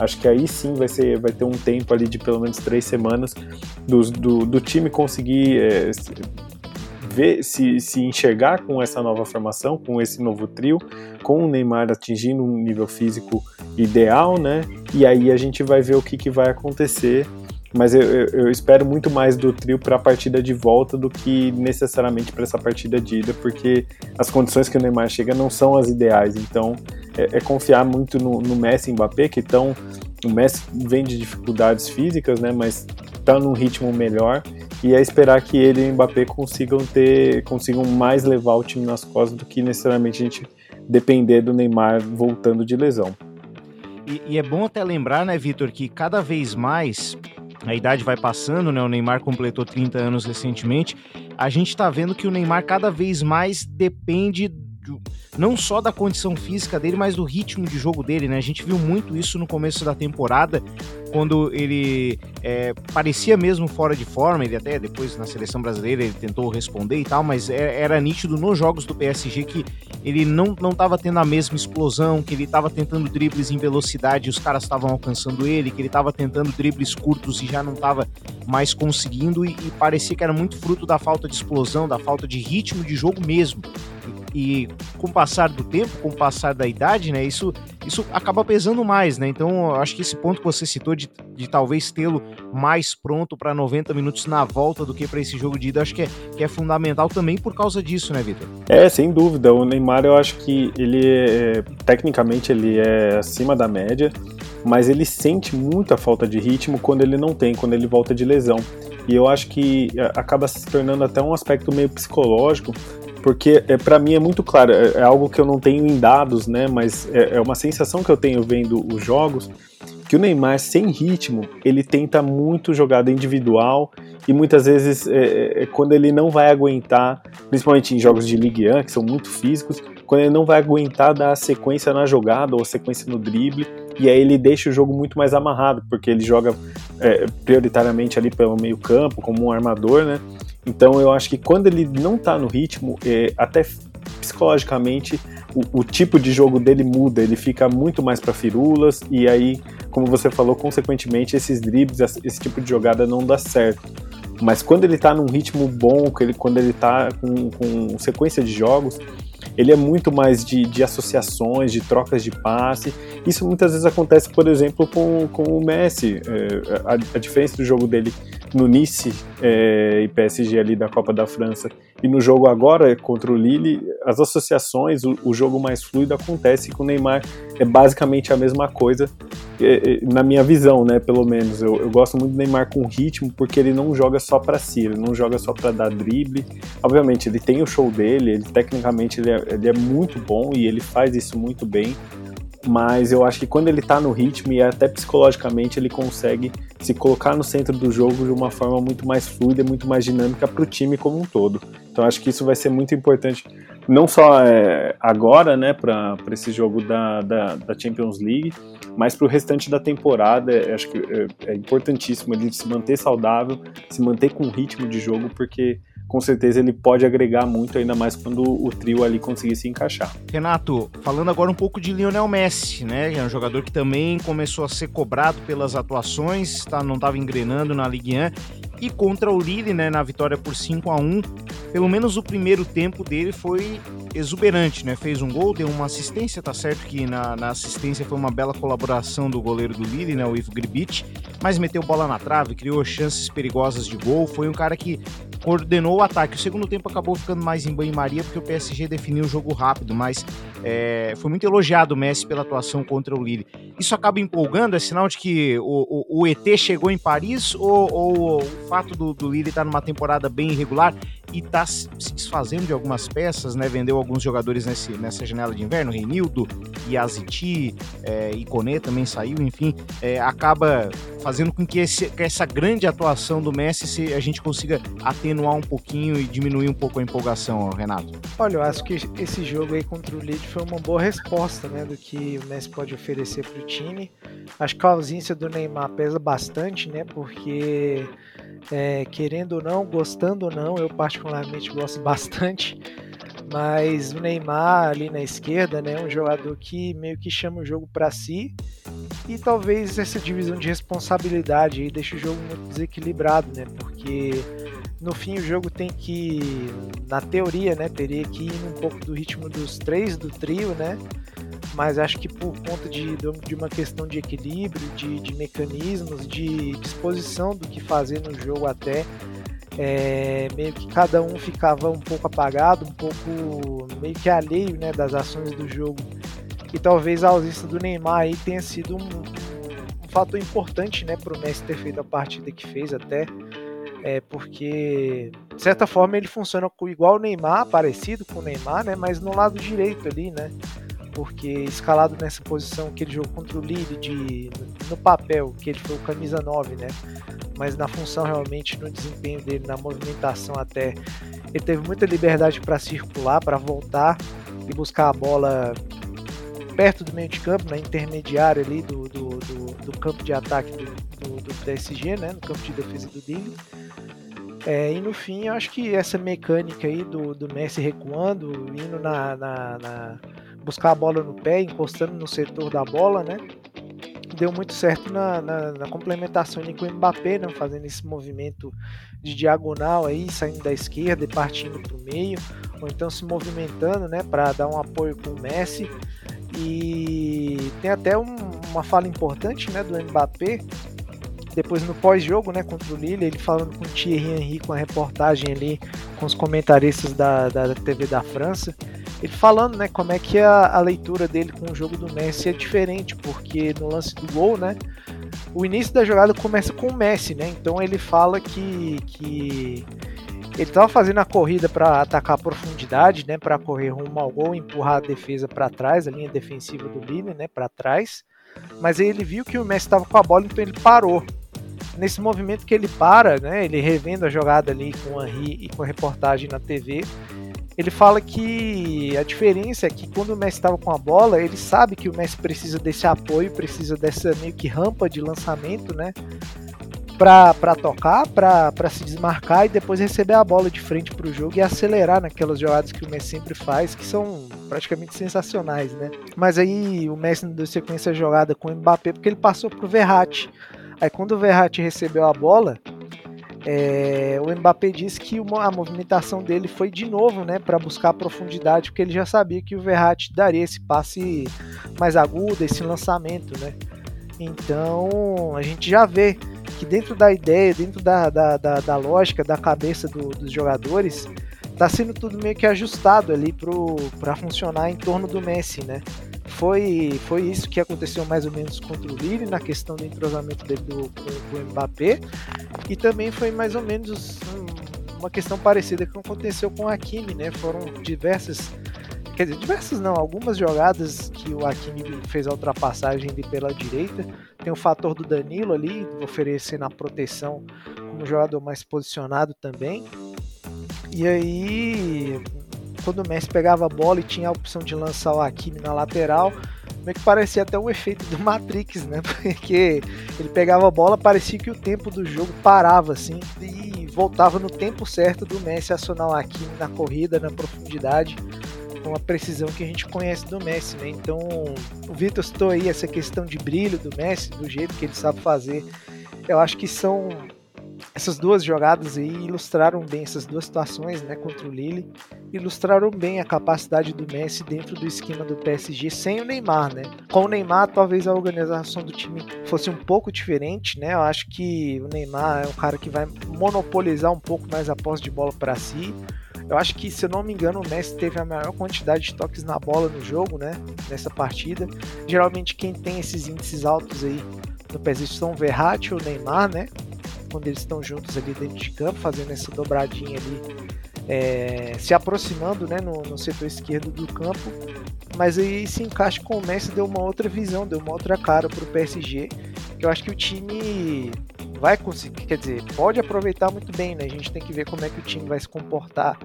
Acho que aí sim vai, ser, vai ter um tempo ali de pelo menos três semanas do, do, do time conseguir é, ver, se, se enxergar com essa nova formação, com esse novo trio, com o Neymar atingindo um nível físico ideal, né? E aí a gente vai ver o que, que vai acontecer mas eu, eu, eu, espero muito mais do trio para a partida de volta do que necessariamente para essa partida de ida, porque as condições que o Neymar chega não são as ideais. Então é, é confiar muito no, no, Messi e Mbappé, que estão. O Messi vem de dificuldades físicas, né? Mas está num ritmo melhor e é esperar que ele e o Mbappé consigam ter, consigam mais levar o time nas costas do que necessariamente a gente depender do Neymar voltando de lesão. E, e é bom até lembrar, né, Vitor, que cada vez mais a idade vai passando, né? O Neymar completou 30 anos recentemente. A gente está vendo que o Neymar cada vez mais depende do, não só da condição física dele, mas do ritmo de jogo dele, né? A gente viu muito isso no começo da temporada, quando ele é, parecia mesmo fora de forma, ele até depois na seleção brasileira ele tentou responder e tal, mas era, é, era nítido nos jogos do PSG que ele não estava tendo a mesma explosão, que ele estava tentando dribles em velocidade e os caras estavam alcançando ele, que ele estava tentando dribles curtos e já não estava mais conseguindo e, e parecia que era muito fruto da falta de explosão, da falta de ritmo de jogo mesmo. E, com o passar do tempo, com o passar da idade, né, isso, isso acaba pesando mais, né? Então, eu acho que esse ponto que você citou de, de talvez tê-lo mais pronto para 90 minutos na volta do que para esse jogo de ida, acho que é, que é fundamental também por causa disso, né, Vitor? É, sem dúvida. O Neymar, eu acho que ele, é, tecnicamente, ele é acima da média, mas ele sente muita falta de ritmo quando ele não tem, quando ele volta de lesão. E eu acho que é, acaba se tornando até um aspecto meio psicológico, porque é, para mim é muito claro, é, é, algo que eu não tenho em dados, né? Mas é, é, uma sensação que eu tenho vendo os jogos que o Neymar sem ritmo ele tenta muito jogada individual e muitas vezes é, é, é quando ele não vai aguentar, principalmente em jogos de Ligue 1 que são muito físicos, quando ele não vai aguentar dar a sequência na jogada ou a sequência no drible e aí ele deixa o jogo muito mais amarrado porque ele joga é, prioritariamente ali pelo meio campo como um armador, né? Então eu acho que quando ele não tá no ritmo, é, até psicologicamente o, o, tipo de jogo dele muda, ele fica muito mais para firulas e aí, como você falou, consequentemente esses dribles, esse tipo de jogada não dá certo. Mas quando ele tá num ritmo bom, quando ele tá com, com sequência de jogos, ele é muito mais de, de associações, de trocas de passe. Isso muitas vezes acontece, por exemplo, com, com o Messi. É, a, a, diferença do jogo dele no Nice é, e PSG ali da Copa da França e no jogo agora contra o Lille, as associações, o, o jogo mais fluido acontece com o Neymar é basicamente a mesma coisa é, é, na minha visão, né, pelo menos. Eu, eu, gosto muito do Neymar com ritmo porque ele não joga só para si, ele não joga só para dar drible. Obviamente, ele tem o show dele, ele tecnicamente ele é, ele é muito bom e ele faz isso muito bem mas eu acho que quando ele tá no ritmo e até psicologicamente ele consegue se colocar no centro do jogo de uma forma muito mais fluida, muito mais dinâmica para o time como um todo. Então acho que isso vai ser muito importante, não só é, agora, né, para esse jogo da, da, da, Champions League, mas para o restante da temporada. Acho que é, é importantíssimo ele se manter saudável, se manter com ritmo de jogo, porque com certeza ele pode agregar muito, ainda mais quando o trio ali conseguir se encaixar. Renato, falando agora um pouco de Lionel Messi, né? É um jogador que também começou a ser cobrado pelas atuações, tá, não estava engrenando na Ligue 1 e contra o Lille, né, na vitória por 5 a 1 pelo menos o primeiro tempo dele foi exuberante, né? Fez um gol, deu uma assistência, tá certo que na, na assistência foi uma bela colaboração do goleiro do Lille, né, o Ivo Gribich, mas meteu bola na trave, criou chances perigosas de gol, foi um cara que coordenou o ataque. O segundo tempo acabou ficando mais em banho-maria porque o PSG definiu o jogo rápido, mas é, foi muito elogiado o Messi pela atuação contra o Lille. Isso acaba empolgando? É sinal de que o, o, o ET chegou em Paris ou, ou o fato do, do Lille estar numa temporada bem irregular e está se desfazendo de algumas peças, né? Vendeu alguns jogadores nesse, nessa janela de inverno, Renildo, Yaziti, é, Iconé também saiu, enfim, é, acaba fazendo com que, esse, que, essa grande atuação do Messi se, a gente consiga atenuar um pouquinho e diminuir um pouco a empolgação, Renato. Olha, eu acho que esse jogo aí contra o Leeds foi uma boa resposta, né, do que o Messi pode oferecer para o time. Acho que a ausência do Neymar pesa bastante, né, porque é, querendo ou não, gostando ou não, eu particularmente gosto bastante. Mas o Neymar ali na esquerda, né, um jogador que meio que chama o jogo para si e talvez essa divisão de responsabilidade aí deixe o jogo muito desequilibrado, né? Porque no fim o jogo tem que, na teoria, né, teria que ir um pouco do ritmo dos três do trio, né? mas acho que por conta de, de uma questão de equilíbrio, de, de mecanismos, de disposição do que fazer no jogo até, é, meio que cada um ficava um pouco apagado, um pouco meio que alheio né, das ações do jogo. E talvez a ausência do Neymar aí tenha sido um, um fator importante né, para o Messi ter feito a partida que fez até. É porque, de certa forma, ele funciona igual o Neymar, parecido com o Neymar, né? Mas no lado direito ali, né? porque escalado nessa posição que ele jogou contra o Lille de, no papel, que ele foi o camisa 9, né? Mas na função realmente, no desempenho dele, na movimentação até, ele teve muita liberdade para circular, para voltar e buscar a bola perto do meio de campo, na intermediária ali do, do, do, do campo de ataque do, do, PSG, né? No campo de defesa do Lille. É, e no fim, eu acho que essa mecânica aí do, do Messi recuando, indo na, na, na buscar a bola no pé, encostando no setor da bola, né? Deu muito certo na, na, na complementação com o Mbappé, né? fazendo esse movimento de diagonal aí, saindo da esquerda e partindo para o meio, ou então se movimentando, né, para dar um apoio com o Messi. E tem até um, uma fala importante, né, do Mbappé, depois no pós-jogo, né, contra o Lille, ele falando com o Thierry Henry, com a reportagem ali, com os comentaristas da, da TV da França, ele falando, né, como é que a, a, leitura dele com o jogo do Messi é diferente, porque no lance do gol, né, o início da jogada começa com o Messi, né, então ele fala que, que ele estava fazendo a corrida para atacar a profundidade, né, para correr rumo ao gol, empurrar a defesa para trás, a linha defensiva do Lille, né, para trás, mas aí ele viu que o Messi estava com a bola, então ele parou. Nesse movimento que ele para, né, ele revendo a jogada ali com o Henry e com a reportagem na TV, ele fala que a diferença é que quando o Messi estava com a bola, ele sabe que o Messi precisa desse apoio, precisa dessa meio que rampa de lançamento, né? Para tocar, para se desmarcar e depois receber a bola de frente para o jogo e acelerar naquelas jogadas que o Messi sempre faz, que são praticamente sensacionais, né? Mas aí o Messi não deu sequência a jogada com o Mbappé porque ele passou para o Verratti. Aí quando o Verratti recebeu a bola, é, o Mbappé disse que uma, a movimentação dele foi de novo, né, para buscar profundidade, porque ele já sabia que o Verratti daria esse passe mais agudo, esse lançamento, né? Então a gente já vê que dentro da ideia, dentro da, da, da, da lógica, da cabeça do, dos jogadores, tá sendo tudo meio que ajustado ali para funcionar em torno do Messi, né? Foi, foi isso que aconteceu mais ou menos contra o Lille, na questão do entrosamento dele do, Mbappé, e também foi mais ou menos uma questão parecida que aconteceu com o Hakimi, né? Foram diversas, quer dizer, diversas não, algumas jogadas que o Hakimi fez a ultrapassagem ali pela direita. Tem o fator do Danilo ali, oferecendo a proteção como jogador mais posicionado também. E aí, quando o Messi pegava a bola e tinha a opção de lançar o Hakimi na lateral, meio que parecia até um efeito do Matrix, né? Porque ele pegava a bola, parecia que o tempo do jogo parava assim e voltava no tempo certo do Messi acionar o Hakimi na corrida, na profundidade, com a precisão que a gente conhece do Messi, né? Então, o Vitor citou aí essa questão de brilho do Messi, do jeito que ele sabe fazer. Eu acho que são essas duas jogadas aí ilustraram bem essas duas situações, né, contra o Lille, ilustraram bem a capacidade do Messi dentro do esquema do PSG sem o Neymar, né? Com o Neymar, talvez a organização do time fosse um pouco diferente, né? Eu acho que o Neymar é um cara que vai monopolizar um pouco mais a posse de bola para si. Eu acho que, se eu não me engano, o Messi teve a maior quantidade de toques na bola no jogo, né? Nessa partida. Geralmente quem tem esses índices altos aí no PSG são o Verratti ou o Neymar, né? quando eles estão juntos ali dentro de campo, fazendo essa dobradinha ali é, se aproximando né, no, no, setor esquerdo do campo, mas aí esse encaixe com o Messi deu uma outra visão, deu uma outra cara para o PSG, que eu acho que o time vai conseguir, quer dizer, pode aproveitar muito bem, né? A gente tem que ver como é que o time vai se comportar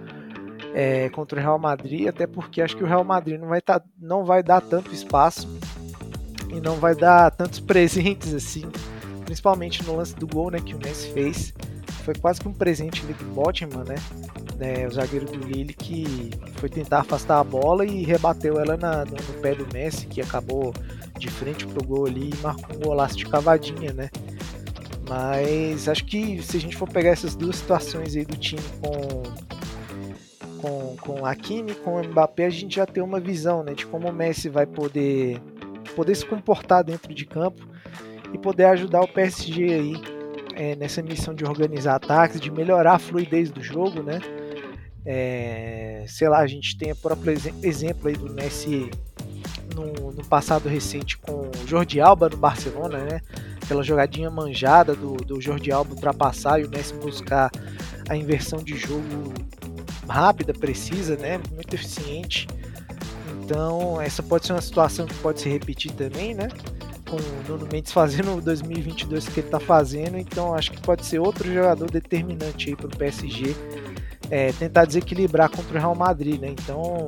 é, contra o Real Madrid, até porque acho que o Real Madrid não vai, tá, não vai dar tanto espaço e não vai dar tantos presentes assim, principalmente no lance do gol né, que o Messi fez. Foi quase que um presente ali do Botman, né? né, o zagueiro do Lille que foi tentar afastar a bola e rebateu ela na, no, no, pé do Messi, que acabou de frente pro gol ali e marcou um golaço de cavadinha, né? Mas acho que se a gente for pegar essas duas situações aí do time com com, com Hakimi com Mbappé, a gente já tem uma visão né, de como o Messi vai poder, poder se comportar dentro de campo e poder ajudar o PSG aí é, nessa missão de organizar ataques, de melhorar a fluidez do jogo, né? É, sei lá, a gente tem o próprio exemplo aí do Messi no, no, passado recente com o Jordi Alba no Barcelona, né? Aquela jogadinha manjada do, do Jordi Alba ultrapassar e o Messi buscar a inversão de jogo rápida, precisa, né? Muito eficiente. Então, essa pode ser uma situação que pode se repetir também, né? Com o Nuno Mendes fazendo o 2022 que ele está fazendo, então acho que pode ser outro jogador determinante aí para o PSG é, tentar desequilibrar contra o Real Madrid, né? Então,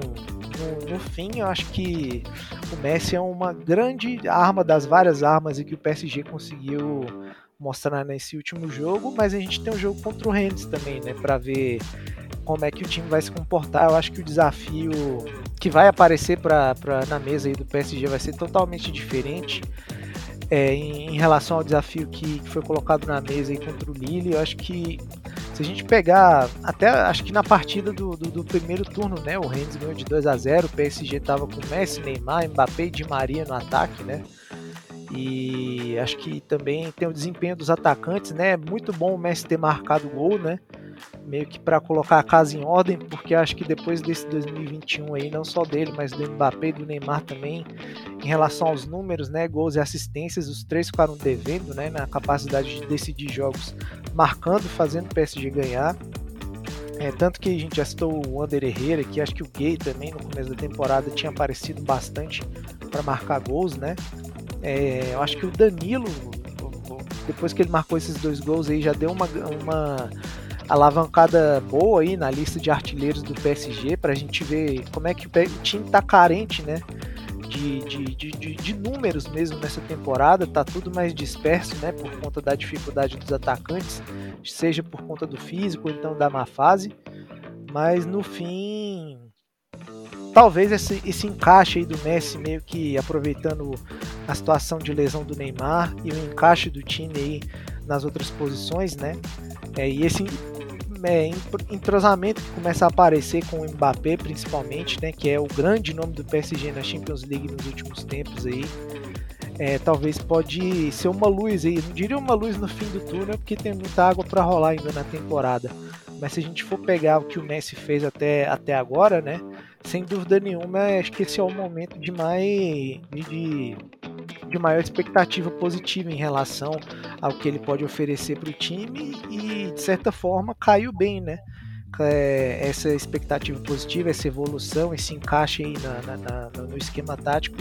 no, no, fim, eu acho que o Messi é uma grande arma das várias armas que o PSG conseguiu mostrar nesse último jogo, mas a gente tem um jogo contra o Rennes também, né? Para ver como é que o time vai se comportar. Eu acho que o desafio que vai aparecer pra, pra, na mesa aí do PSG vai ser totalmente diferente é, em, em, relação ao desafio que, que, foi colocado na mesa aí contra o Lille. Eu acho que se a gente pegar, até acho que na partida do, do, do primeiro turno, né, o Rennes ganhou de 2 a 0 o PSG tava com Messi, Neymar, Mbappé e Di Maria no ataque, né? E acho que também tem o desempenho dos atacantes, né? É muito bom o Messi ter marcado o gol, né? Meio que para colocar a casa em ordem, porque acho que depois desse 2021 aí, não só dele, mas do Mbappé e do Neymar também, em relação aos números, né, gols e assistências, os três ficaram devendo, né, na capacidade de decidir jogos, marcando, fazendo o PSG ganhar. É, tanto que a gente já citou o Ander Herrera, que acho que o Gay também no começo da temporada tinha aparecido bastante para marcar gols, né? É, eu acho que o Danilo, depois que ele marcou esses dois gols aí, já deu uma, uma alavancada boa aí na lista de artilheiros do PSG para a gente ver como é que o time está carente, né? De, de, de, de, números mesmo nessa temporada, tá tudo mais disperso, né? Por conta da dificuldade dos atacantes, seja por conta do físico então da má fase. Mas no fim, talvez esse, esse encaixe aí do Messi meio que aproveitando a situação de lesão do Neymar e o encaixe do time aí nas outras posições, né? É, e esse é, entrosamento que começa a aparecer com o Mbappé, principalmente, né, que é o grande nome do PSG na Champions League nos últimos tempos aí. É, talvez pode ser uma luz aí, não diria uma luz no fim do túnel, porque tem muita água para rolar ainda na temporada. Mas se a gente for pegar o que o Messi fez até, até agora, né, sem dúvida nenhuma, acho que esse é o momento de mais de, de maior expectativa positiva em relação ao que ele pode oferecer para o time e de certa forma caiu bem, né? É, essa expectativa positiva, essa evolução, esse encaixe aí na, na, na, no esquema tático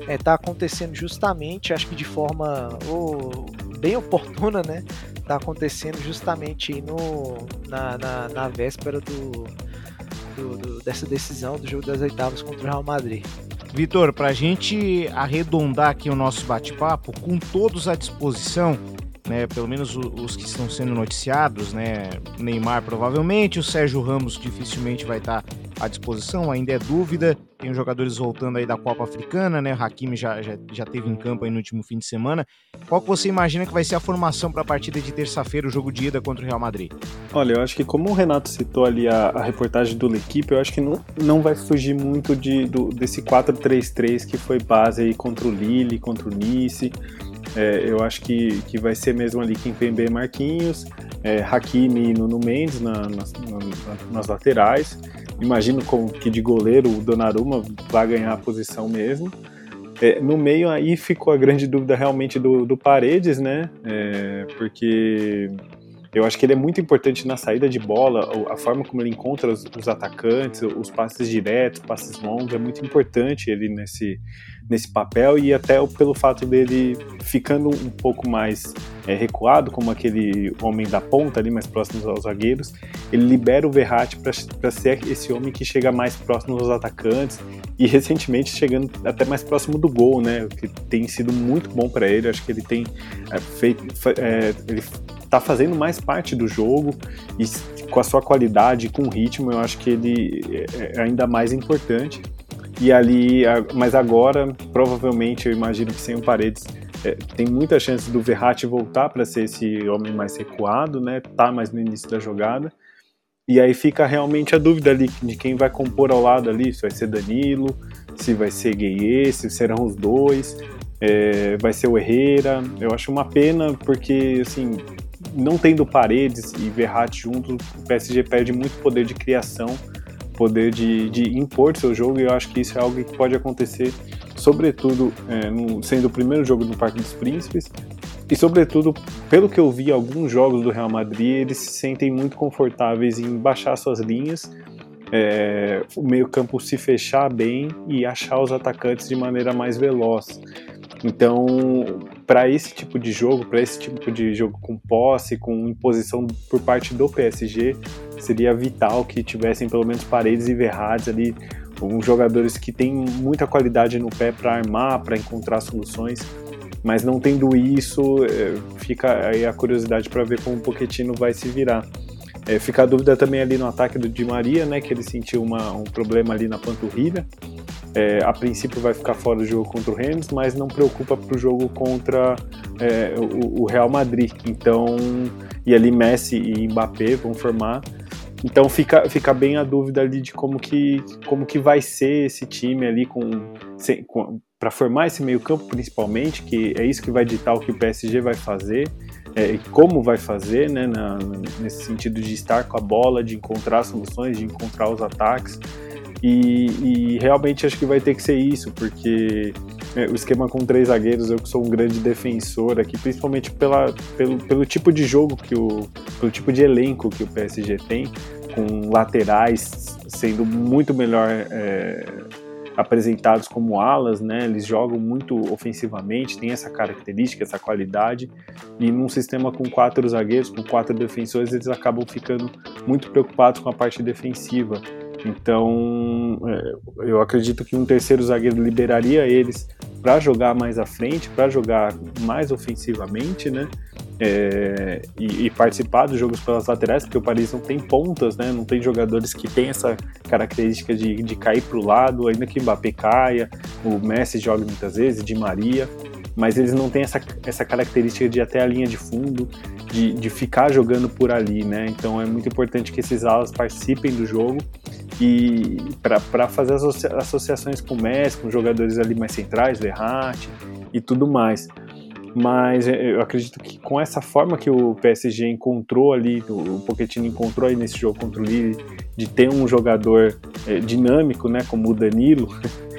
está é, tá acontecendo justamente, acho que de forma oh, bem oportuna, né? Está acontecendo justamente no, na, na, na véspera do, do, do, dessa decisão do jogo das oitavas contra o Real Madrid. Vitor, para a gente arredondar aqui o nosso bate-papo, com todos à disposição, né, pelo menos os que estão sendo noticiados, né, Neymar provavelmente, o Sérgio Ramos dificilmente vai estar à disposição, ainda é dúvida. Tem os jogadores voltando aí da Copa Africana, né? O Hakimi já, já, já teve em campo aí no último fim de semana. Qual que você imagina que vai ser a formação para a partida de terça-feira, o jogo de ida contra o Real Madrid? Olha, eu acho que como o Renato citou ali a, a reportagem do L'Equipe, eu acho que não, não vai fugir muito de, do, desse 4-3-3 que foi base aí contra o Lille, contra o Nice. É, eu acho que, que vai ser mesmo ali Kimpembe e Marquinhos, é, Hakimi e Nuno Mendes na, nas, na, nas laterais. Imagino como que de goleiro o Donnarumma vai ganhar a posição mesmo. É, no meio aí ficou a grande dúvida realmente do, do Paredes, né? É, porque Eu acho que ele é muito importante na saída de bola, a forma como ele encontra os, os atacantes, os passes diretos, passes longos, é muito importante ele nesse, nesse papel e até pelo fato dele ficando um pouco mais é, recuado, como aquele homem da ponta ali, mais próximo aos zagueiros, ele libera o Verratti para ser esse homem que chega mais próximo aos atacantes e recentemente chegando até mais próximo do gol, né? Que tem sido muito bom para ele. Acho que ele tem é, feito, é, ele tá fazendo mais parte do jogo e com a sua qualidade, com o ritmo, eu acho que ele é, é ainda mais importante. E ali, mas agora, provavelmente, eu imagino que sem o Paredes, é, tem muita chance do Verratti voltar para ser esse homem mais recuado, né? Tá mais no início da jogada. E aí fica realmente a dúvida ali de quem vai compor ao lado ali, se vai ser Danilo, se vai ser Gueye, se serão os dois, é, vai ser o Herrera. Eu acho uma pena porque, assim, não tendo Paredes e Verratti juntos, o PSG perde muito poder de criação, poder de, de impor seu jogo, e eu acho que isso é algo que pode acontecer, sobretudo é, no, sendo o primeiro jogo no Parque dos Príncipes, e sobretudo, pelo que eu vi alguns jogos do Real Madrid, eles se sentem muito confortáveis em baixar suas linhas, é, o meio campo se fechar bem e achar os atacantes de maneira mais veloz. Então, para esse tipo de jogo, para esse tipo de jogo com posse, com imposição por parte do PSG, seria vital que tivessem pelo menos paredes e verrades ali, uns jogadores que têm muita qualidade no pé para armar, para encontrar soluções. Mas não tendo isso, é, fica aí a curiosidade para ver como o Pochettino vai se virar. É, fica a dúvida também ali no ataque do Di Maria, né, que ele sentiu uma, um problema ali na panturrilha. É, a princípio vai ficar fora do jogo contra o Rennes, mas não preocupa para o jogo contra é, o, o, Real Madrid. Então, e ali Messi e Mbappé vão formar. Então fica, fica bem a dúvida ali de como que, como que vai ser esse time ali com, com para formar esse meio campo principalmente, que é isso que vai ditar o que o PSG vai fazer é, como vai fazer, né, na, nesse sentido de estar com a bola, de encontrar soluções, de encontrar os ataques. E, e realmente acho que vai ter que ser isso, porque é, o esquema com três zagueiros, eu que sou um grande defensor aqui, principalmente pela, pelo, pelo tipo de jogo que o. pelo tipo de elenco que o PSG tem, com laterais sendo muito melhor. É, apresentados como alas, né? Eles jogam muito ofensivamente, tem essa característica, essa qualidade. E num sistema com quatro zagueiros, com quatro defensores, eles acabam ficando muito preocupados com a parte defensiva. Então, é, eu acredito que um terceiro zagueiro liberaria eles para jogar mais à frente, para jogar mais ofensivamente, né? é, e, e, participar dos jogos pelas laterais, porque o Paris não tem pontas, né? Não tem jogadores que têm essa característica de, de cair para o lado, ainda que Mbappé caia, o Messi joga muitas vezes, de Maria, mas eles não têm essa, essa característica de até a linha de fundo, de, de ficar jogando por ali, né? Então é muito importante que esses alas participem do jogo e para fazer as associações com o Messi, com jogadores ali mais centrais, Verratti e tudo mais mas eu acredito que com essa forma que o PSG encontrou ali, o Pochettino encontrou aí nesse jogo contra o Lille, de ter um jogador é, dinâmico, né, como o Danilo,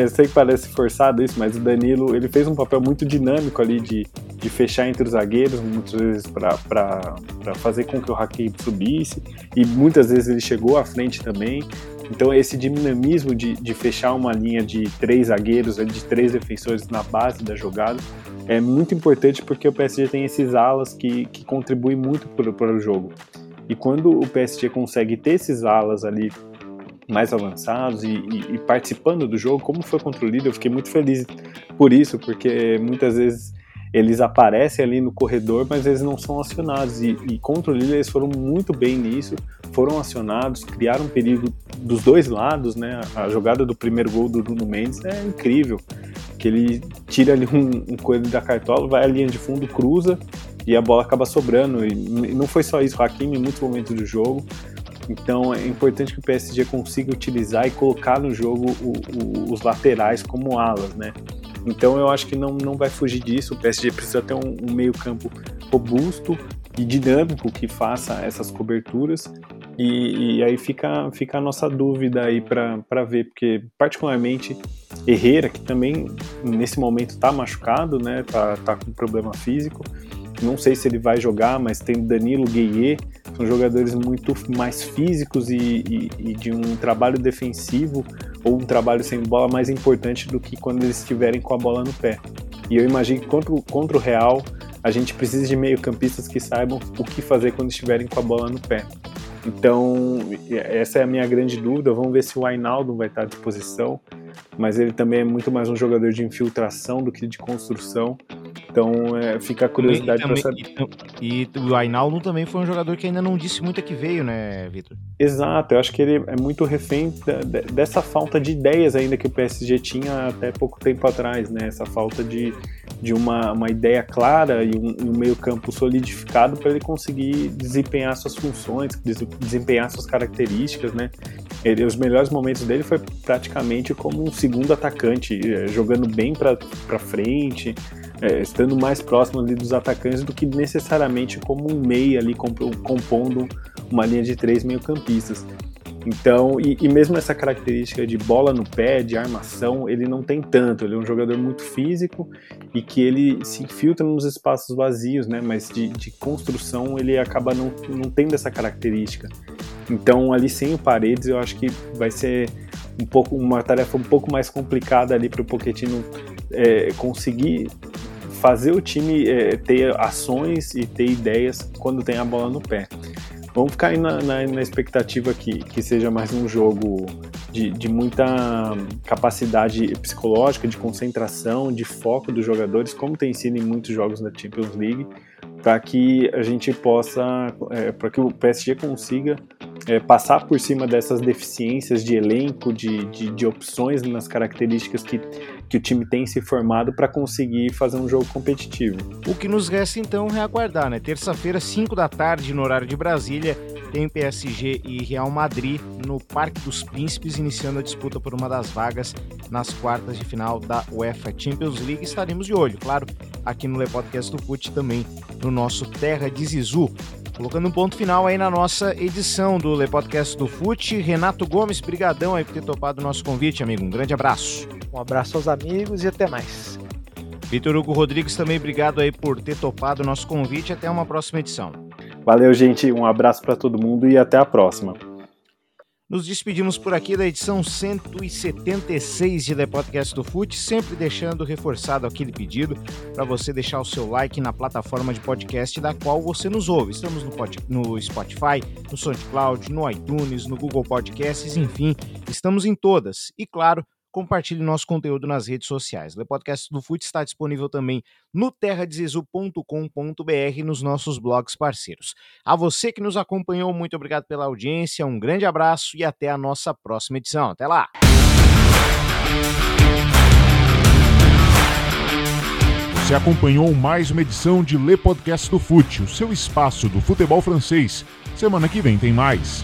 eu sei que parece forçado isso, mas o Danilo ele fez um papel muito dinâmico ali de, de fechar entre os zagueiros, muitas vezes para fazer com que o Hakim subisse, e muitas vezes ele chegou à frente também. Então, esse dinamismo de, de fechar uma linha de três zagueiros, de três defensores na base da jogada, é muito importante porque o PSG tem esses alas que, que contribuem muito para, o jogo. E quando o PSG consegue ter esses alas ali mais avançados e, e, e, participando do jogo, como foi contra o líder, eu fiquei muito feliz por isso, porque muitas vezes eles aparecem ali no corredor, mas eles não são acionados. E, e contra o líder eles foram muito bem nisso, foram acionados, criaram perigo dos dois lados, né? A jogada do primeiro gol do Bruno Mendes é incrível que ele tira ali um, um coelho da cartola, vai à linha de fundo, cruza e a bola acaba sobrando. E não foi só isso, o Hakimi em muitos momentos do jogo. Então é importante que o PSG consiga utilizar e colocar no jogo o, o, os laterais como alas, né? Então eu acho que não, não vai fugir disso. O PSG precisa ter um, um meio-campo robusto e dinâmico que faça essas coberturas e, e, aí fica, fica a nossa dúvida aí para ver, porque particularmente Herrera, que também nesse momento está machucado, né, tá, tá com problema físico, não sei se ele vai jogar, mas tem Danilo Gueye, são jogadores muito mais físicos e, e, e, de um trabalho defensivo ou um trabalho sem bola mais importante do que quando eles estiverem com a bola no pé. E eu imagino que contra, contra o Real a gente precisa de meio-campistas que saibam o que fazer quando estiverem com a bola no pé. Então, essa é a minha grande dúvida. Vamos ver se o Ainaldo vai estar à disposição, mas ele também é muito mais um jogador de infiltração do que de construção. Então é, fica a curiosidade para saber. E, e, o Ainaldo também foi um jogador que ainda não disse muito a que veio, né, Vitor? Exato, eu acho que ele é muito refém da, dessa falta de ideias ainda que o PSG tinha até pouco tempo atrás, né? Essa falta de, de uma, uma ideia clara e um, um meio-campo solidificado para ele conseguir desempenhar suas funções, desempenhar suas características, né? Ele, os melhores momentos dele foi praticamente como um segundo atacante, eh, jogando bem para frente é, estando mais próximo ali dos atacantes do que necessariamente como um meia ali compondo uma linha de três meio-campistas. Então, e, e, mesmo essa característica de bola no pé, de armação, ele não tem tanto. Ele é um jogador muito físico e que ele se infiltra nos espaços vazios, né? Mas de, de construção ele acaba não, não tendo essa característica. Então, ali sem o Paredes, eu acho que vai ser um pouco uma tarefa um pouco mais complicada ali para o Pochettino é, conseguir fazer o time é, ter ações e ter ideias quando tem a bola no pé. Vamos ficar aí na, na, na expectativa que, que seja mais um jogo de, de, muita capacidade psicológica, de concentração, de foco dos jogadores, como tem sido em muitos jogos da Champions League, para que a gente possa, é, para que o PSG consiga é, passar por cima dessas deficiências de elenco, de, de, de opções nas características que que o time tem se formado para conseguir fazer um jogo competitivo. O que nos resta então é aguardar, né? Terça-feira, 5 da tarde, no horário de Brasília, tem PSG e Real Madrid no Parque dos Príncipes, iniciando a disputa por uma das vagas nas quartas de final da UEFA Champions League. Estaremos de olho, claro, aqui no Le Podcast do Fute também no nosso Terra de Zizu. Colocando um ponto final aí na nossa edição do Le Podcast do Fute. Renato Gomes, brigadão aí por ter topado o nosso convite, amigo. Um grande abraço. Um abraço aos amigos e até mais. Vitor Hugo Rodrigues, também obrigado aí por ter topado o nosso convite. Até uma próxima edição. Valeu, gente. Um abraço para todo mundo e até a próxima. Nos despedimos por aqui da edição 176 de The Podcast do FUT, sempre deixando reforçado aquele pedido para você deixar o seu like na plataforma de podcast da qual você nos ouve. Estamos no, no Spotify, no SoundCloud, no iTunes, no Google Podcasts, enfim, estamos em todas. E claro, compartilhe nosso conteúdo nas redes sociais. O podcast do FUT está disponível também no terradezizu.com.br nos nossos blogs parceiros. A você que nos acompanhou, muito obrigado pela audiência, um grande abraço e até a nossa próxima edição. Até lá! Você acompanhou mais uma edição de Le Podcast do Fute, o seu espaço do futebol francês. Semana que vem tem mais.